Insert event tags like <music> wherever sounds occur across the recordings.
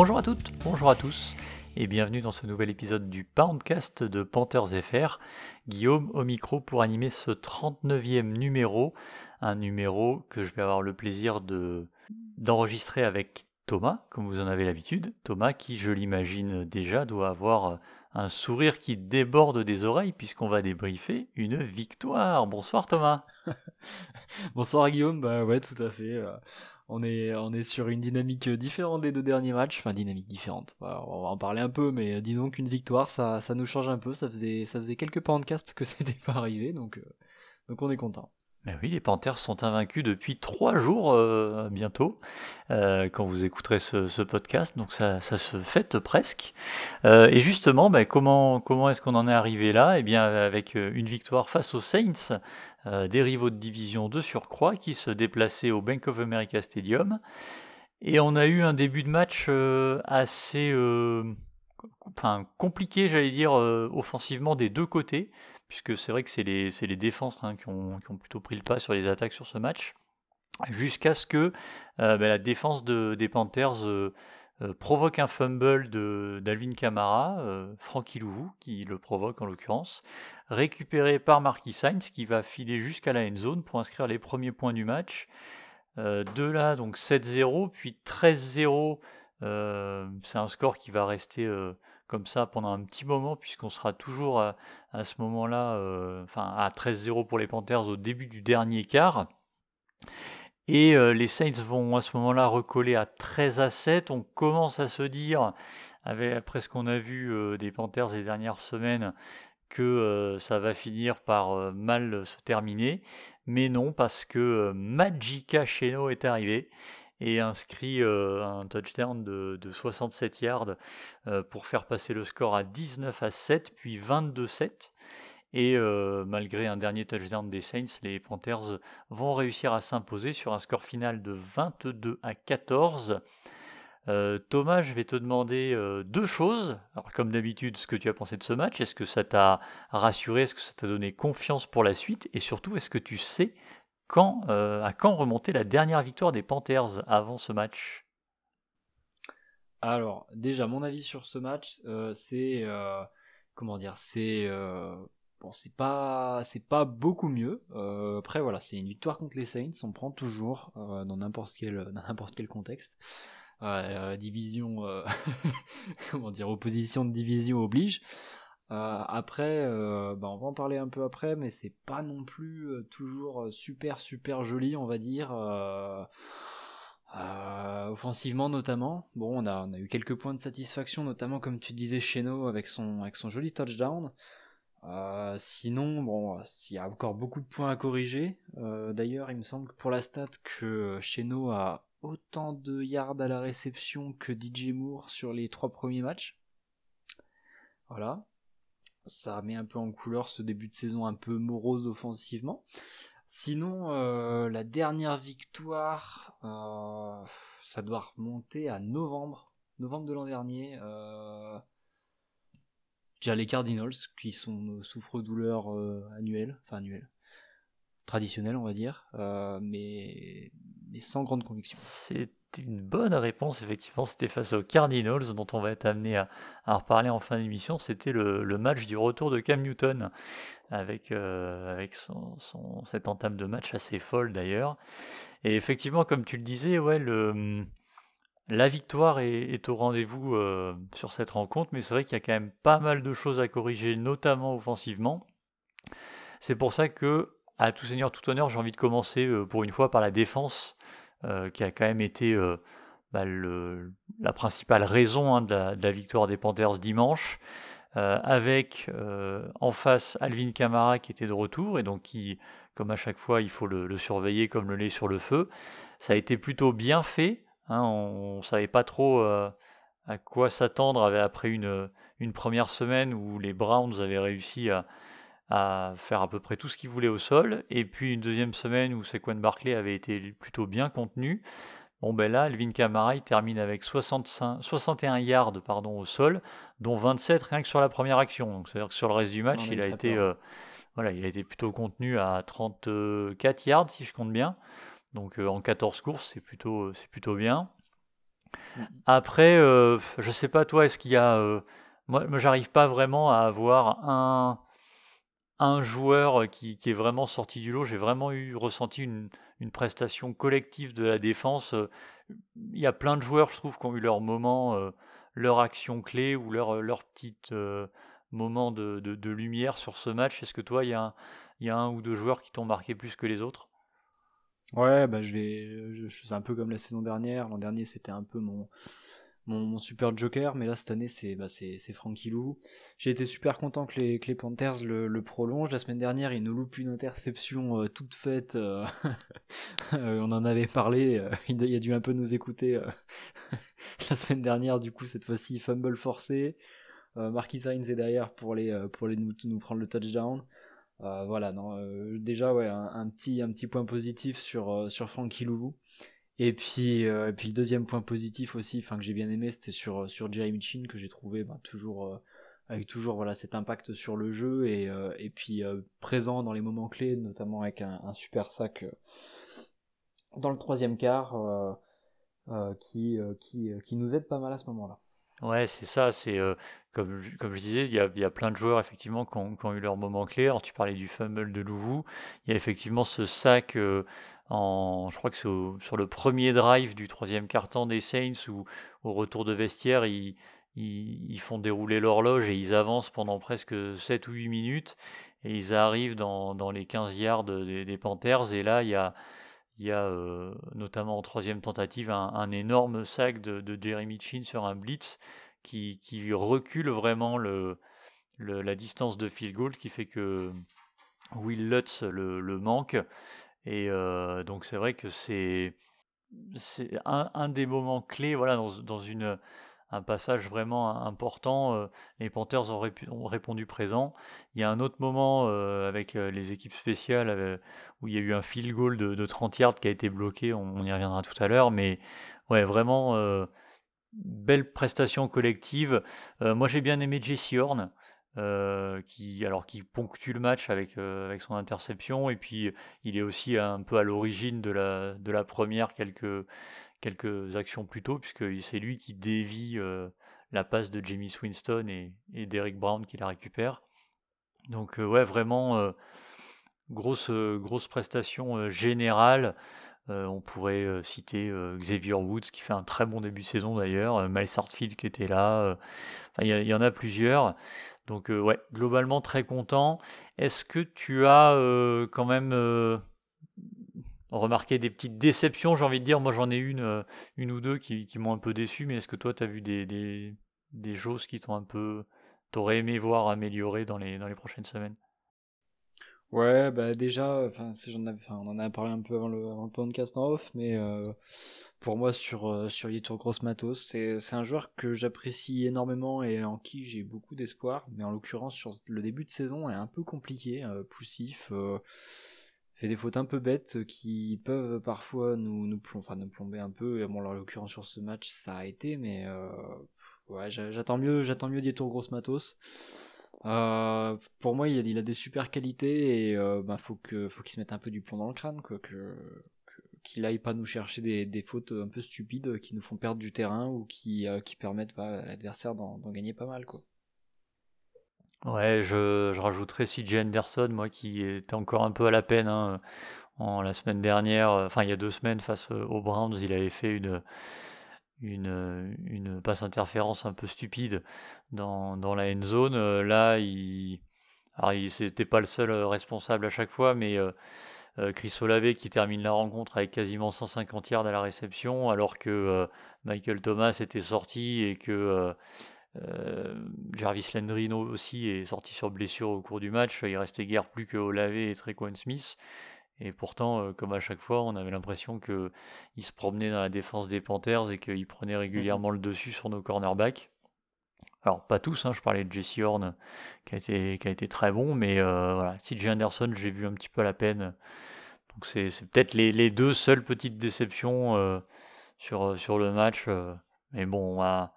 Bonjour à toutes, bonjour à tous, et bienvenue dans ce nouvel épisode du Poundcast de Panthers FR. Guillaume au micro pour animer ce 39e numéro, un numéro que je vais avoir le plaisir de d'enregistrer avec Thomas, comme vous en avez l'habitude. Thomas qui, je l'imagine déjà, doit avoir un sourire qui déborde des oreilles puisqu'on va débriefer une victoire. Bonsoir Thomas. <laughs> Bonsoir Guillaume, bah ouais tout à fait. Euh, on est, on est sur une dynamique différente des deux derniers matchs, enfin dynamique différente. on va en parler un peu, mais disons qu'une victoire, ça, ça nous change un peu. Ça faisait, ça faisait quelques podcasts que <laughs> c'était pas arrivé, donc, euh, donc on est content. Mais oui, les Panthers sont invaincus depuis trois jours euh, bientôt, euh, quand vous écouterez ce, podcast, donc ça, se fête presque. Euh, et justement, ben, comment, comment est-ce qu'on en est arrivé là? Eh bien, avec une victoire face aux Saints, des rivaux de division de surcroît, qui se déplaçaient au Bank of America Stadium. Et on a eu un début de match assez enfin, compliqué, j'allais dire, offensivement des deux côtés puisque c'est vrai que c'est les, les, défenses hein, qui, ont, qui, ont, plutôt pris le pas sur les attaques sur ce match, jusqu'à ce que euh, bah, la défense de, des Panthers euh, euh, provoque un fumble d'Alvin Kamara, Frankie Louvou qui le provoque en l'occurrence, récupéré par Marquis Sainz qui va filer jusqu'à la end zone pour inscrire les premiers points du match. de là, donc 7-0, puis 13-0, c'est un score qui va rester comme ça pendant un petit moment, puisqu'on sera toujours à, ce moment-là, euh, enfin à 13-0 pour les Panthers au début du dernier quart. Et euh, les Saints vont à ce moment-là recoller à 13 à 7. On commence à se dire, après ce qu'on a vu euh, des Panthers les dernières semaines, que ça va finir par mal se terminer. Mais non, parce que Magica Cheno est arrivé et inscrit euh, un touchdown de, 67 yards euh, pour faire passer le score à 19 à 7, puis 22-7. Et euh, malgré un dernier touchdown des Saints, les Panthers vont réussir à s'imposer sur un score final de 22 à 14. Thomas, je vais te demander deux choses. Alors, comme d'habitude, ce que tu as pensé de ce match. Est-ce que ça t'a rassuré Est-ce que ça t'a donné confiance pour la suite? Et surtout, est-ce que tu sais euh, à quand remontait la dernière victoire des Panthers avant ce match? Alors, déjà, mon avis sur ce match, euh, c'est. Euh, comment dire C'est. Bon, c'est pas, c'est pas beaucoup mieux. après, voilà, c'est une victoire contre les Saints. On prend toujours dans n'importe quel, <laughs> dans n'importe quel contexte. division, <laughs> comment dire, opposition de division oblige. Euh, après, euh, bah, on va en parler un peu après, mais c'est pas non plus euh, toujours super super joli, on va dire. offensivement notamment, bon, on a, on a eu quelques points de satisfaction, notamment comme tu disais Cheno avec son, avec son joli touchdown. Sinon, bon, il y a encore beaucoup de points à corriger. D'ailleurs, il me semble que pour la stat que Cheno a autant de yards à la réception que DJ Moore sur les trois premiers matchs. Voilà ça met un peu en couleur ce début de saison un peu morose offensivement. Sinon, euh, la dernière victoire, euh, ça doit remonter à novembre, novembre de l'an dernier. Euh, les Cardinals, qui sont nos souffres-douleurs annuels, enfin annuels, traditionnels on va dire, mais, mais sans grande conviction. C'est une bonne réponse, effectivement. C'était face aux Cardinals, dont on va être amené à, reparler en fin d'émission. C'était le, match du retour de Cam Newton, avec, euh, avec son, cette entame de match assez folle d'ailleurs. Et effectivement, comme tu le disais, ouais, le, la victoire est, au rendez-vous euh, sur cette rencontre, mais c'est vrai qu'il y a quand même pas mal de choses à corriger, notamment offensivement. C'est pour ça que, à tout seigneur, tout honneur, j'ai envie de commencer euh, pour une fois par la défense euh, qui a quand même été bah, la principale raison hein, de, la, victoire des Panthers dimanche. Avec en face Alvin Kamara qui était de retour et donc qui, comme à chaque fois, il faut le, surveiller comme le lait sur le feu. Ça a été plutôt bien fait. Hein, on ne savait pas trop à quoi s'attendre après une, une, première semaine où les Browns avaient réussi à, à faire à peu près tout ce qu'il voulait au sol. Et puis une deuxième semaine où Sequan Barclay avait été plutôt bien contenu. Bon, ben là, Elvin Kamara, il termine avec 65, 61 yards pardon, au sol, dont 27 rien que sur la première action. Donc, c'est-à-dire que sur le reste du match, il a, été, euh, voilà, il a été plutôt contenu à 34 yards, si je compte bien. Donc, euh, en 14 courses, c'est plutôt, c'est plutôt bien. Mm. Après, euh, je sais pas, toi, est-ce qu'il y a. moi, j'arrive pas vraiment à avoir un un joueur qui, est vraiment sorti du lot. J'ai vraiment eu ressenti une, prestation collective de la défense. Il y a plein de joueurs, je trouve, qui ont eu leur moment, euh, leur action clé ou leur, leur petit euh, moment de, lumière sur ce match. Est-ce que toi, il y, a il y a un ou deux joueurs qui t'ont marqué plus que les autres? Ouais, bah je vais, je, un peu comme la saison dernière. L'an dernier, c'était un peu mon, mon, super joker, mais là cette année c'est bah, c'est Frankie Lou. J'ai été super content que les, que Panthers le, prolongent. La semaine dernière, ils nous loupent une interception euh, toute faite. Euh, euh, <laughs> on en avait parlé, il, a dû un peu nous écouter <laughs> la semaine dernière. Du coup, cette fois-ci, fumble forcé. Marquis Hines est derrière pour, les, pour les, nous, nous prendre le touchdown. Voilà, non, déjà ouais, un, petit, un petit point positif sur, sur Frankie Louvou. Et puis, euh, et puis le deuxième point positif aussi, enfin que j'ai bien aimé, c'était sur sur Jeremy Chin que j'ai trouvé bah, toujours euh, avec toujours voilà cet impact sur le jeu et, euh, et puis présent dans les moments clés, notamment avec un, un super sac dans le troisième quart qui qui qui nous aide pas mal à ce moment-là. Ouais, c'est ça. C'est comme, je- comme je disais, il y a, y a plein de joueurs effectivement qui ont, qui ont eu leur moment clé. Alors tu parlais du fumble de Louvou. Il y a effectivement ce sac je crois que c'est sur le premier drive du troisième quart-temps des Saints où au retour de vestiaire, ils, ils, font dérouler l'horloge et ils avancent pendant presque 7 ou 8 minutes et ils arrivent dans, dans les 15 yards des, Panthers et là il y a, il y a euh, notamment en troisième tentative un, énorme sac de, de, Jeremy Chin sur un blitz qui, recule vraiment la distance de field goal qui fait que Will Lutz le, manque. Et donc c'est vrai que c'est un, des moments clés voilà, dans une, un passage vraiment important. les Panthers ont, répondu présent. Il y a un autre moment avec les équipes spéciales où il y a eu un field goal de, 30 yards qui a été bloqué. On, y reviendra tout à l'heure. Mais ouais, vraiment belle prestation collective. moi j'ai bien aimé Jesse Horn. Euh, qui, alors, qui ponctue le match avec, euh, avec son interception. Et puis, il est aussi un peu à l'origine de la, de la première quelques, quelques actions plus tôt, puisque c'est lui qui dévie euh, la passe de Jamie Winston et, et d'Eric Brown qui la récupère. Donc, ouais, vraiment, grosse, grosse prestation générale. on pourrait citer Xavier Woods qui fait un très bon début de saison d'ailleurs, Miles Hartfield qui était là, il y, en a plusieurs. Donc ouais, globalement très content. Est-ce que tu as quand même remarqué des petites déceptions, j'ai envie de dire Moi j'en ai une, une ou deux qui, m'ont un peu déçu, mais est-ce que toi tu as vu des, choses qui t'ont un peu... T'aurais aimé voir améliorer dans les, prochaines semaines? Ouais, bah déjà, enfin, on en a parlé un peu avant le, avant le podcast en off, mais pour moi sur euh, sur Yetur Gross Matos. C'est un joueur que j'apprécie énormément et en qui j'ai beaucoup d'espoir, mais en l'occurrence sur le début de saison est un peu compliqué, euh, poussif, euh, fait des fautes un peu bêtes qui peuvent parfois nous nous, enfin, nous plomber un peu. Bon, en l'occurrence sur ce match, ça a été, mais ouais, j'attends mieux, mieux Yetur Gross Matos. pour moi, il a, il a, des super qualités et bah, faut que faut qu'il se mette un peu du plomb dans le crâne, quoi, que qu'il aille pas nous chercher des, fautes un peu stupides qui nous font perdre du terrain ou qui, euh, qui permettent à l'adversaire d'en gagner pas mal. Quoi. Ouais, je, je rajouterais CJ Anderson, moi qui était encore un peu à la peine hein, en la semaine dernière, euh, enfin il y a deux semaines face aux Browns, il avait fait une, une, une passe interférence un peu stupide dans, dans la end zone. Euh, là, il, alors il c'était pas le seul responsable à chaque fois, mais euh, Chris Olave qui termine la rencontre avec quasiment 150 yards à la réception, alors que euh, Michael Thomas était sorti et que euh, Jarvis Landrino aussi est sorti sur blessure au cours du match. Il restait guère plus que Olave et Trequan Smith. Et pourtant, comme à chaque fois, on avait l'impression qu'il se promenait dans la défense des Panthers et qu'il prenait régulièrement le dessus sur nos cornerbacks. Alors, pas tous, hein, je parlais de Jesse Horn qui a été, qui a été très bon, mais euh, voilà, CJ Anderson, j'ai vu un petit peu à la peine. Donc, c'est peut-être les, deux seules petites déceptions euh, sur, sur le match. mais bon, on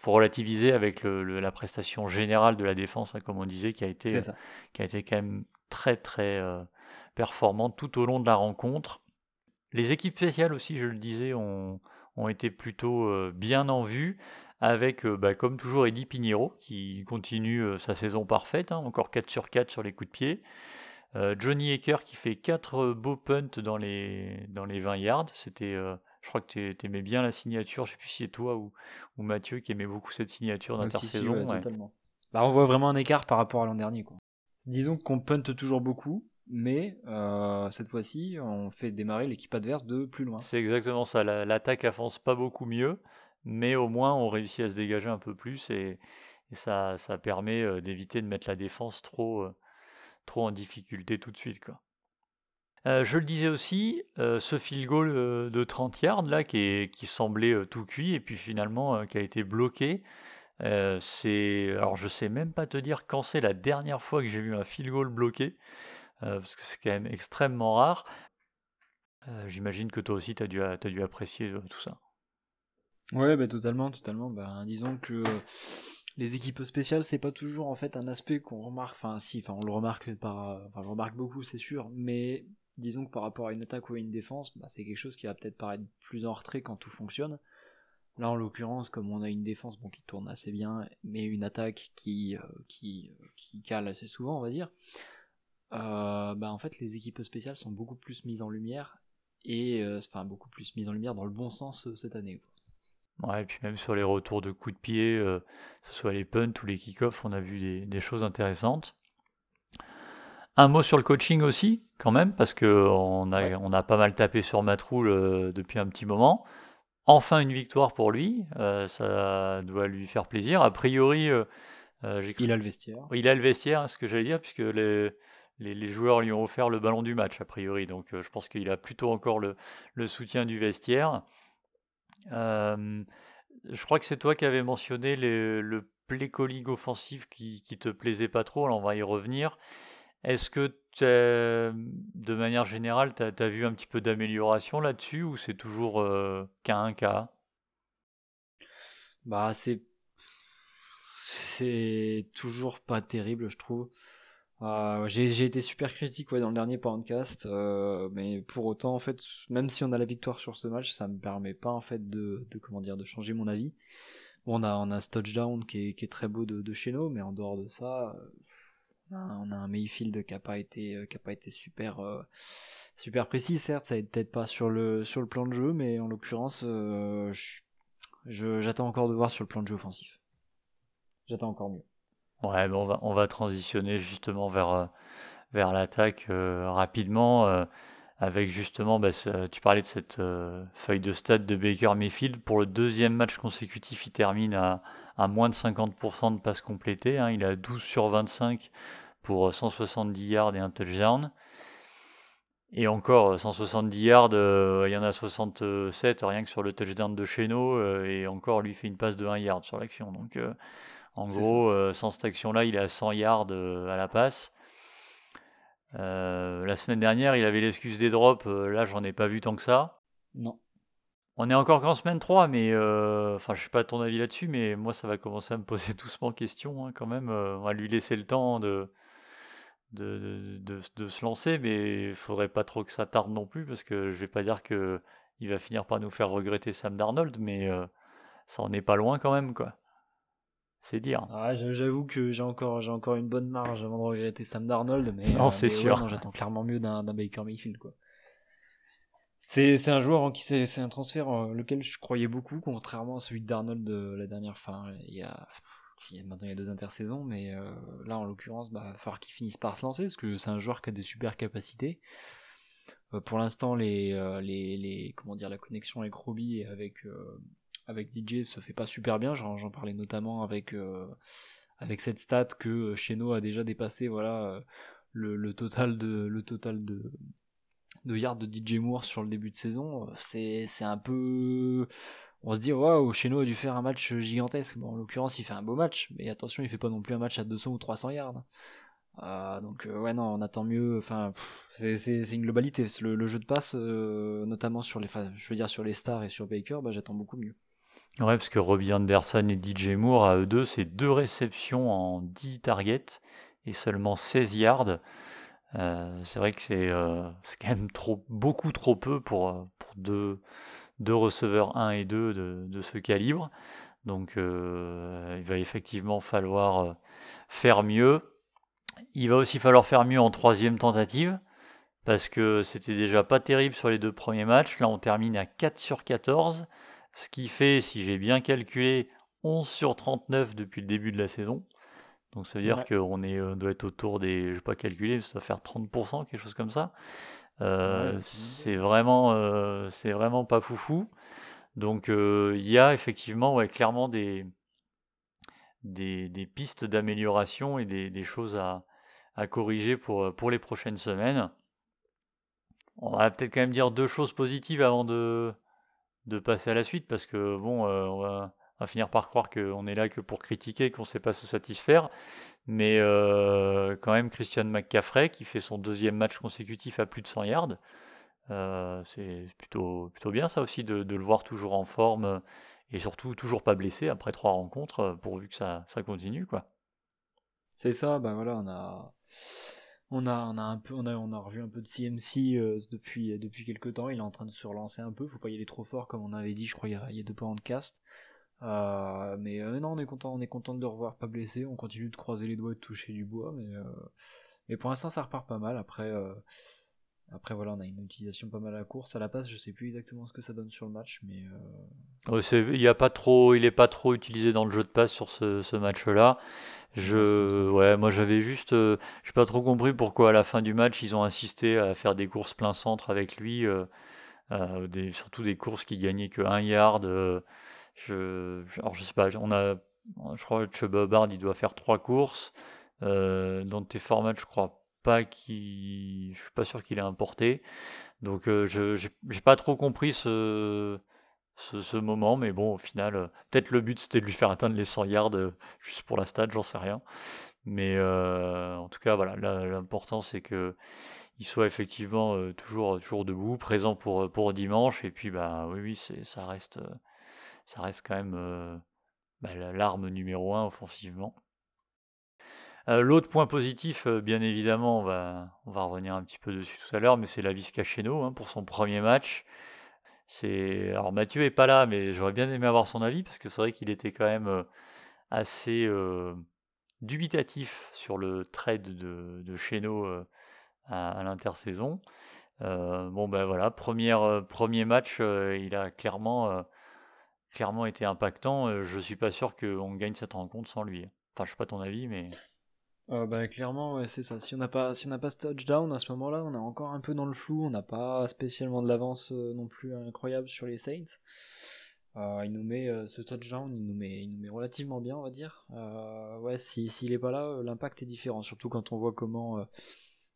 faut relativiser avec le, la prestation générale de la défense, hein, comme on disait, qui a été, qui a été quand même très très performante tout au long de la rencontre. Les équipes spéciales aussi, je le disais, ont, ont été plutôt bien en vue avec, bah, comme toujours, Eddie Pinheiro, qui continue sa saison parfaite, hein, encore 4 sur 4 sur les coups de pied. Johnny Aker qui fait 4 beaux punts dans les, dans les 20 yards. C'était, je crois que tu aimais bien la signature, je sais plus si c'est toi ou, ou Mathieu qui aimait beaucoup cette signature d'intersaison. totalement. Bah, on voit vraiment un écart par rapport à l'an dernier. Quoi. Disons qu'on punt toujours beaucoup, mais cette fois-ci, on fait démarrer l'équipe adverse de plus loin. C'est exactement ça. L'attaque avance pas beaucoup mieux, mais au moins on réussit à se dégager un peu plus et, ça, ça, permet euh, d'éviter de mettre la défense trop, euh, trop en difficulté tout de suite. Quoi. Euh, je le disais aussi, ce field goal de 30 yards là qui, semblait tout cuit et puis finalement qui a été bloqué. c'est alors je sais même pas te dire quand c'est la dernière fois que j'ai vu un field goal bloqué parce que c'est quand même extrêmement rare. J'imagine que toi aussi tu as, as, dû apprécier tout ça. Ouais, bah, totalement, totalement. Bah, disons que les équipes spéciales, c'est pas toujours en fait un aspect qu'on remarque. Enfin, si, enfin, on le remarque par, enfin, je remarque beaucoup, c'est sûr. Mais disons que par rapport à une attaque ou à une défense, bah, c'est quelque chose qui va peut-être paraître plus en retrait quand tout fonctionne. Là, en l'occurrence, comme on a une défense qui tourne assez bien, mais une attaque qui, euh, euh, cale assez souvent, on va dire, euh, bah, en fait, les équipes spéciales sont beaucoup plus mises en lumière et enfin beaucoup plus mises en lumière dans le bon sens cette année. Ouais, et puis même sur les retours de coups de pied, que ce soit les punts ou les kick-offs, on a vu des, choses intéressantes. Un mot sur le coaching aussi, quand même, parce qu'on a, on a pas mal tapé sur Matroul euh, depuis un petit moment. Enfin une victoire pour lui, euh, ça doit lui faire plaisir. A priori, j'ai il a le vestiaire. Il a le vestiaire, hein, ce que j'allais dire, puisque les, les, joueurs lui ont offert le ballon du match, a priori. Donc je pense qu'il a plutôt encore le, le soutien du vestiaire je crois que c'est toi qui avais mentionné le play offensif qui, qui te plaisait pas trop, alors on va y revenir. Est-ce que de manière générale, tu as, vu un petit peu d'amélioration là-dessus ou c'est toujours qu'un 1 cas Bah c'est toujours pas terrible, je trouve. Euh, j'ai été super critique dans le dernier podcast, euh, mais pour autant, en fait, même si on a la victoire sur ce match, ça me permet pas en fait de, de comment dire de changer mon avis. On a on a ce touchdown qui est, qui est très beau de, de chez nous, mais en dehors de ça, on a, on a un Mayfield qui a pas été qui a pas été super euh, super précis. Certes, ça aide peut-être pas sur le sur le plan de jeu, mais en l'occurrence, j'attends encore de voir sur le plan de jeu offensif. J'attends encore mieux. Ouais, on, va, on va transitionner justement vers, euh, vers l'attaque euh, rapidement. Euh, avec justement, bah, tu parlais de cette feuille de stade de Baker Mayfield. Pour le deuxième match consécutif, il termine à, à moins de 50% de passes complétées. Hein. Il a 12 sur 25 pour 170 yards et un touchdown. Et encore, 170 yards, il y en a 67 rien que sur le touchdown de Cheno. et encore, lui fait une passe de 1 yard sur l'action. Donc en gros, euh, sans cette action-là, il est à 100 yards euh, à la passe. Euh, la semaine dernière, il avait l'excuse des drops. là, j'en ai pas vu tant que ça. Non. On est encore qu'en semaine 3, mais enfin, je sais pas ton avis là-dessus, mais moi, ça va commencer à me poser <laughs> doucement question hein, quand même. on va lui laisser le temps de, de, de, se lancer, mais il faudrait pas trop que ça tarde non plus, parce que je vais pas dire que il va finir par nous faire regretter Sam Darnold, mais ça en est pas loin quand même, quoi. C'est dire. Ah, j'avoue que j'ai encore, j'ai encore une bonne marge avant de regretter Sam Darnold, mais, non, euh, c'est sûr. j'attends clairement mieux d'un Baker Mayfield. Quoi. C'est, un joueur en qui c'est, un transfert euh, lequel je croyais beaucoup, contrairement à celui Darnold de la dernière fin. Il y a, maintenant il y a deux intersaisons, mais euh, là en l'occurrence, bah, il va falloir qu'il finisse par se lancer parce que c'est un joueur qui a des super capacités. pour l'instant, les, les, les, comment dire, la connexion avec Robbie et avec avec DJ se fait pas super bien. J'en parlais notamment avec, euh, avec cette stat que Cheno a déjà dépassé voilà, euh, le, total de, le total de, de yards de DJ Moore sur le début de saison. C'est un peu. On se dit, waouh, Cheno a dû faire un match gigantesque. Bon, en l'occurrence, il fait un beau match, mais attention, il fait pas non plus un match à 200 ou 300 yards. donc ouais non on attend mieux enfin c'est une globalité le, jeu de passe notamment sur les je veux dire sur les stars et sur Baker bah, j'attends beaucoup mieux Ouais, parce que Robbie Anderson et DJ Moore, à eux deux, c'est deux réceptions en 10 targets et seulement 16 yards. Euh, c'est vrai que c'est euh, quand même trop, beaucoup trop peu pour, euh, deux, receveurs 1 et 2 de, de ce calibre. Donc il va effectivement falloir faire mieux. Il va aussi falloir faire mieux en troisième tentative, parce que c'était déjà pas terrible sur les deux premiers matchs. Là, on termine à 4 sur 14. Ce qui fait, si j'ai bien calculé, 11 sur 39 depuis le début de la saison. Donc ça veut dire qu'on euh, doit être autour des, je vais pas calculer, ça doit faire 30%, quelque chose comme ça. Euh, c'est vraiment, euh, c'est vraiment pas foufou. Donc il y a effectivement ouais, clairement des, des, pistes d'amélioration et des, choses à, à, corriger pour, pour les prochaines semaines. On va peut-être quand même dire deux choses positives avant de, de passer à la suite parce que bon, on, va, finir par croire qu'on est là que pour critiquer, qu'on ne sait pas se satisfaire. Mais euh, quand même, Christian McCaffrey qui fait son deuxième match consécutif à plus de 100 yards. Euh, c'est plutôt, plutôt bien ça aussi de, le voir toujours en forme et surtout toujours pas blessé après trois rencontres pourvu que ça, ça continue quoi. C'est ça, ben voilà, on a on a, on a un peu, on a, on a revu un peu de CMC euh, depuis, depuis quelques temps. Il est en train de se relancer un peu. Faut pas y aller trop fort, comme on avait dit, je crois, il y a, il y a deux podcasts. Euh, mais euh, non, on est content, on est content de le revoir pas blessé. On continue de croiser les doigts et de toucher du bois, mais, euh, mais pour l'instant, ça repart pas mal. Après, après voilà, on a une utilisation pas mal à la course. À la passe, je sais plus exactement ce que ça donne sur le match, mais. il y a pas trop, il est pas trop utilisé dans le jeu de passe sur ce, ce match-là. Je, ouais, moi j'avais juste, j'ai pas trop compris pourquoi à la fin du match ils ont insisté à faire des courses plein centre avec lui, des, surtout des courses qui gagnaient que 1 yard. Je, alors je sais pas, on a, je crois que Chuba Bard il doit faire trois courses. dans tes formats, je crois pas qu'il, je suis pas sûr qu'il ait importé. Donc je, j'ai pas trop compris ce ce, moment, mais bon, au final, euh, peut-être le but c'était de lui faire atteindre les 100 yards euh, juste pour la stade, j'en sais rien. Mais euh, en tout cas, voilà, l'important c'est que il soit effectivement toujours, toujours debout, présent pour, pour dimanche, et puis bah oui, oui, c'est, ça reste, ça reste quand même bah, l'arme numéro un offensivement. L'autre point positif, bien évidemment, on va, on revenir un petit peu dessus tout à l'heure, mais c'est la Cacheno hein, pour son premier match. C'est alors Mathieu est pas là, mais j'aurais bien aimé avoir son avis parce que c'est vrai qu'il était quand même euh, assez euh, dubitatif sur le trade de, de Cheno euh, à, l'intersaison. bon ben voilà, premier match, il a clairement, clairement été impactant. je suis pas sûr qu'on gagne cette rencontre sans lui. Enfin, je sais pas ton avis, mais <laughs> euh, bah, clairement, c'est ça. Si on n'a pas, si on n'a pas ce touchdown à ce moment-là, on est encore un peu dans le flou. On n'a pas spécialement de l'avance euh, non plus incroyable sur les Saints. Euh, il nous met ce touchdown, il nous met, il nous met relativement bien, on va dire. ouais, si s'il est pas là, l'impact est différent. Surtout quand on voit comment,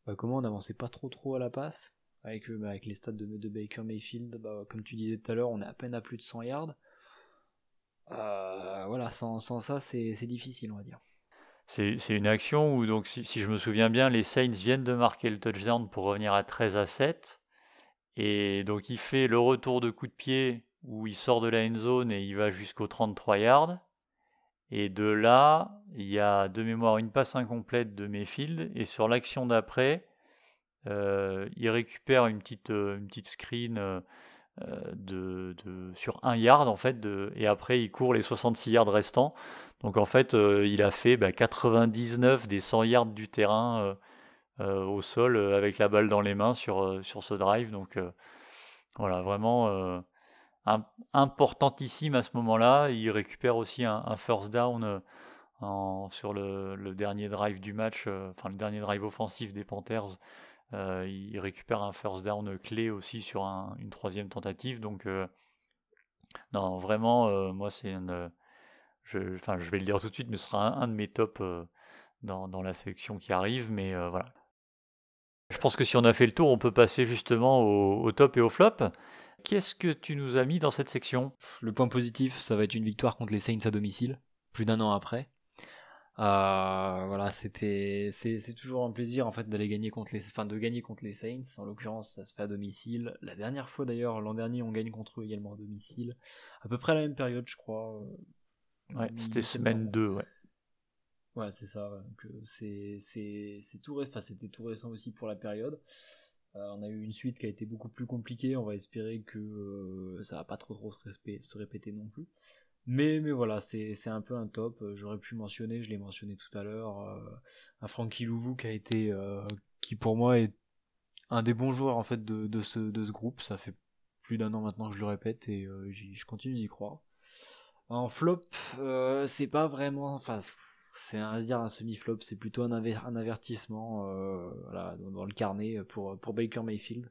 bah, comment on n'avançait pas trop trop à la passe avec, bah, avec les stats de, de Baker Mayfield. Bah, comme tu disais tout à l'heure, on est à peine à plus de 100 yards. Voilà, sans, sans ça, c'est difficile, on va dire. C'est une action où, donc, si, je me souviens bien, les Saints viennent de marquer le touchdown pour revenir à 13 à 7. Et donc, il fait le retour de coup de pied où il sort de la end zone et il va jusqu'au 33 yards. Et de là, il y a de mémoire une passe incomplète de Mayfield. Et sur l'action d'après, euh, il récupère une petite, euh, une petite screen euh, de, sur un yard en fait. Et après, il court les 66 yards restants. Donc en fait, euh, il a fait 99 bah, des 100 yards du terrain euh, euh, au sol avec la balle dans les mains sur, sur ce drive. Donc voilà, vraiment importantissime à ce moment-là. Il récupère aussi un, first down sur le, dernier drive du match, enfin le dernier drive offensif des Panthers. Il récupère un first down clé aussi sur une troisième tentative. Donc non, vraiment, moi c'est une je, enfin, je vais le dire tout de suite, mais ce sera un, de mes tops euh, dans, la sélection qui arrive. Mais euh, voilà. Je pense que si on a fait le tour, on peut passer justement au, top et au flop. Qu'est-ce que tu nous as mis dans cette section? Le point positif, ça va être une victoire contre les Saints à domicile, plus d'un an après. Euh, voilà, c'était, c'est, toujours un plaisir en fait d'aller gagner contre les, enfin de gagner contre les Saints. En l'occurrence, ça se fait à domicile. La dernière fois d'ailleurs, l'an dernier, on gagne contre eux également à domicile, à peu près à la même période, je crois. Euh, ouais, c'était semaine 2, ouais. Ouais, c'est ça. Donc, c'est, c'est, c'est tout, enfin, c'était tout récent aussi pour la période. Euh, on a eu une suite qui a été beaucoup plus compliquée. On va espérer que euh, ça va pas trop trop se, se répéter non plus. Mais, mais voilà, c'est un peu un top. Euh, j'aurais pu mentionner, je l'ai mentionné tout à l'heure, un Frankie Louvou qui a été, qui pour moi est un des bons joueurs en fait de, de, ce, de ce groupe. Ça fait plus d'un an maintenant que je le répète et je continue d'y croire. En flop, c'est pas vraiment, enfin c'est un, un semi-flop, c'est plutôt un, un avertissement voilà, dans, le carnet pour, pour Baker Mayfield.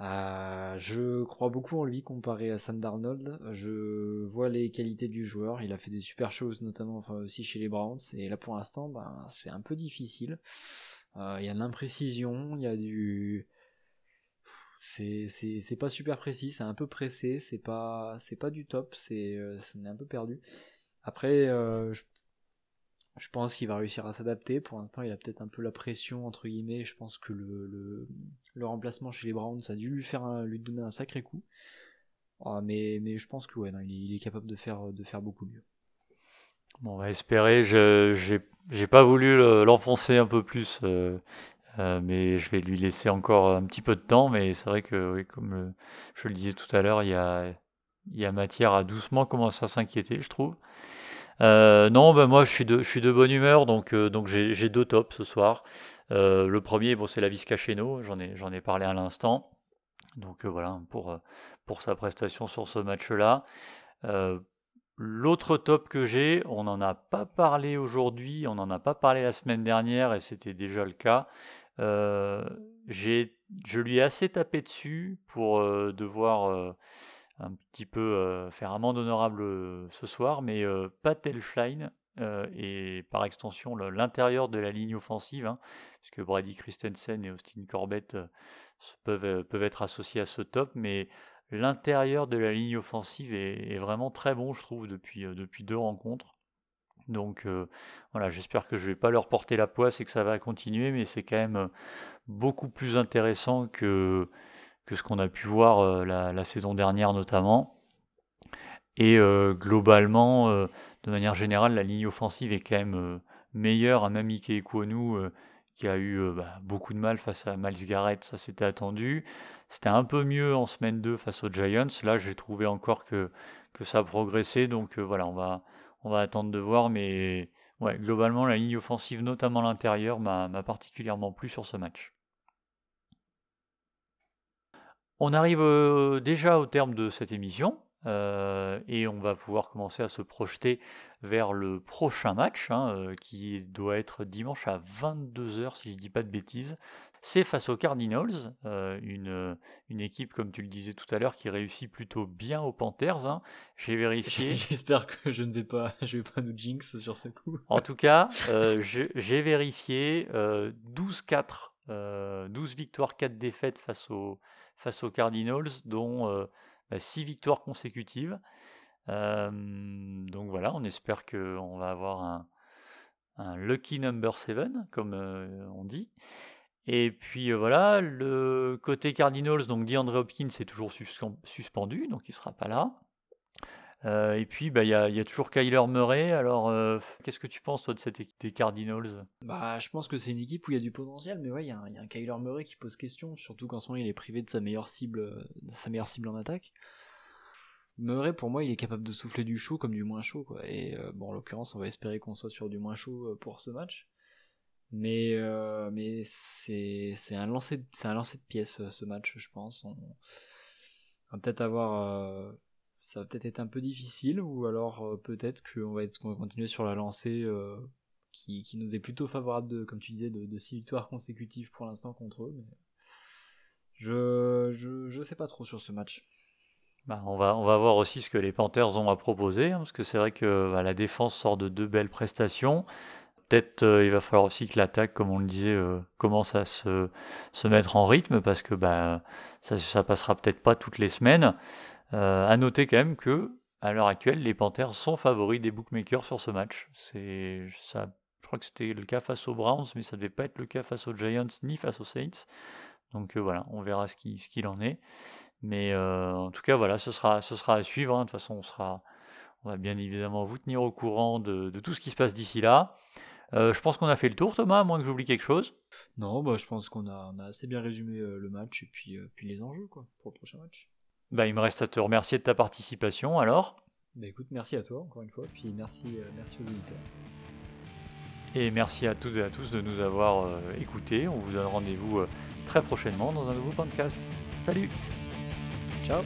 Euh, je crois beaucoup en lui comparé à Sam Darnold. Je vois les qualités du joueur. Il a fait des super choses, notamment aussi chez les Browns. Et là, pour l'instant, ben, c'est un peu difficile. Euh, il y a de l'imprécision, il y a du. C'est, c'est, c'est pas super précis, c'est un peu pressé, c'est pas, c'est pas du top, c'est, euh, est un peu perdu. Après, je je pense qu'il va réussir à s'adapter. Pour l'instant, il a peut-être un peu la pression, entre guillemets. Je pense que le, remplacement chez les Browns a dû lui, faire lui donner un sacré coup. Ah, mais, je pense que ouais, il, est, capable de faire, de faire beaucoup mieux. Bon, on va espérer. Je n'ai pas voulu l'enfoncer un peu plus, euh, euh, mais je vais lui laisser encore un petit peu de temps. Mais c'est vrai que, comme je le disais tout à l'heure, il y a matière à doucement commencer à s'inquiéter, je trouve. Euh, non, ben moi je suis de, bonne humeur, donc, euh, j'ai deux tops ce soir. Euh, le premier, bon, c'est la Chéneau, j'en ai, j'en ai parlé à l'instant. Donc voilà, pour, pour sa prestation sur ce match-là. L'autre top que j'ai, on n'en a pas parlé aujourd'hui, on n'en a pas parlé la semaine dernière et c'était déjà le cas. je lui ai assez tapé dessus pour devoir un petit peu euh, faire amende honorable euh, ce soir, mais euh, pas Telfline et par extension l'intérieur de la ligne offensive, hein, puisque Brady Christensen et Austin Corbett peuvent, être associés à ce top, mais l'intérieur de la ligne offensive est, vraiment très bon, je trouve, depuis, depuis deux rencontres. Donc voilà, j'espère que je ne vais pas leur porter la poisse et que ça va continuer, mais c'est quand même beaucoup plus intéressant que, que ce qu'on a pu voir euh, la, saison dernière notamment. Et euh, globalement, euh, de manière générale, la ligne offensive est quand même meilleure. à même Ike Ekwonu, qui a eu bah, beaucoup de mal face à Miles Garrett, ça s'était attendu. C'était un peu mieux en semaine 2 face aux Giants. Là, j'ai trouvé encore que, que ça a progressé. Donc voilà, on va, on va attendre de voir. Mais globalement, la ligne offensive, notamment l'intérieur, m'a particulièrement plu sur ce match. On arrive euh, déjà au terme de cette émission euh, et on va pouvoir commencer à se projeter vers le prochain match hein, euh, qui doit être dimanche à 22h si je ne dis pas de bêtises. C'est face aux Cardinals, une, une, équipe comme tu le disais tout à l'heure qui réussit plutôt bien aux Panthers. Hein. J'ai vérifié. <laughs> J'espère que je ne vais pas, <laughs> je vais pas nous jinx sur ce coup. En tout cas, <laughs> j'ai vérifié 12-4, 12 victoires, 4 défaites face aux face aux Cardinals, dont 6 bah, victoires consécutives. donc voilà, on espère qu'on va avoir un, lucky number 7, comme on dit. Et puis voilà, le côté Cardinals, donc DeAndre Hopkins est toujours suspendu, donc il ne sera pas là. Euh, et puis, bah, il y, a, toujours Kyler Murray. Alors, euh, qu'est-ce que tu penses, toi, de cette équipe des Cardinals? Bah, Je pense que c'est une équipe où il y a du potentiel, mais ouais, il y, a un Kyler Murray qui pose question, surtout qu'en ce moment, il est privé de sa meilleure cible, de sa meilleure cible en attaque. Murray, pour moi, il est capable de souffler du chaud comme du moins chaud. Quoi. Et euh, bon, en l'occurrence, on va espérer qu'on soit sur du moins chaud pour ce match. Mais, mais c'est un, lancer, un lancer de pièces, ce match, je pense. On, va peut-être avoir ça va peut-être être un peu difficile, ou alors euh, peut-être qu'on va, être, continuer sur la lancée euh, qui, nous est plutôt favorable, de, comme tu disais, de, de six victoires consécutives pour l'instant contre eux. Mais je, je, sais pas trop sur ce match. Bah, on, va, on va voir aussi ce que les Panthers ont à proposer, hein, parce que c'est vrai que bah, la défense sort de deux belles prestations. Peut-être euh, il va falloir aussi que l'attaque, comme on le disait, commence à se, se, mettre en rythme, parce que bah, ça, ça passera peut-être pas toutes les semaines. Euh, à noter quand même que à l'heure actuelle, les Panthers sont favoris des bookmakers sur ce match. Ça, je crois que c'était le cas face aux Browns, mais ça ne devait pas être le cas face aux Giants ni face aux Saints. Donc euh, voilà, on verra ce qu'il en est. Mais euh, en tout cas, voilà, ce sera, à suivre. Hein. De toute façon, on, sera, on va bien évidemment vous tenir au courant de, tout ce qui se passe d'ici là. Je pense qu'on a fait le tour, Thomas, à moins que j'oublie quelque chose. Non, bah, je pense qu'on a, assez bien résumé le match et puis, les enjeux pour le prochain match. Bah, il me reste à te remercier de ta participation alors. Bah écoute, merci à toi encore une fois, puis merci, merci aux auditeurs. Et merci à toutes et à tous de nous avoir écoutés. On vous donne rendez-vous très prochainement dans un nouveau podcast. Salut Ciao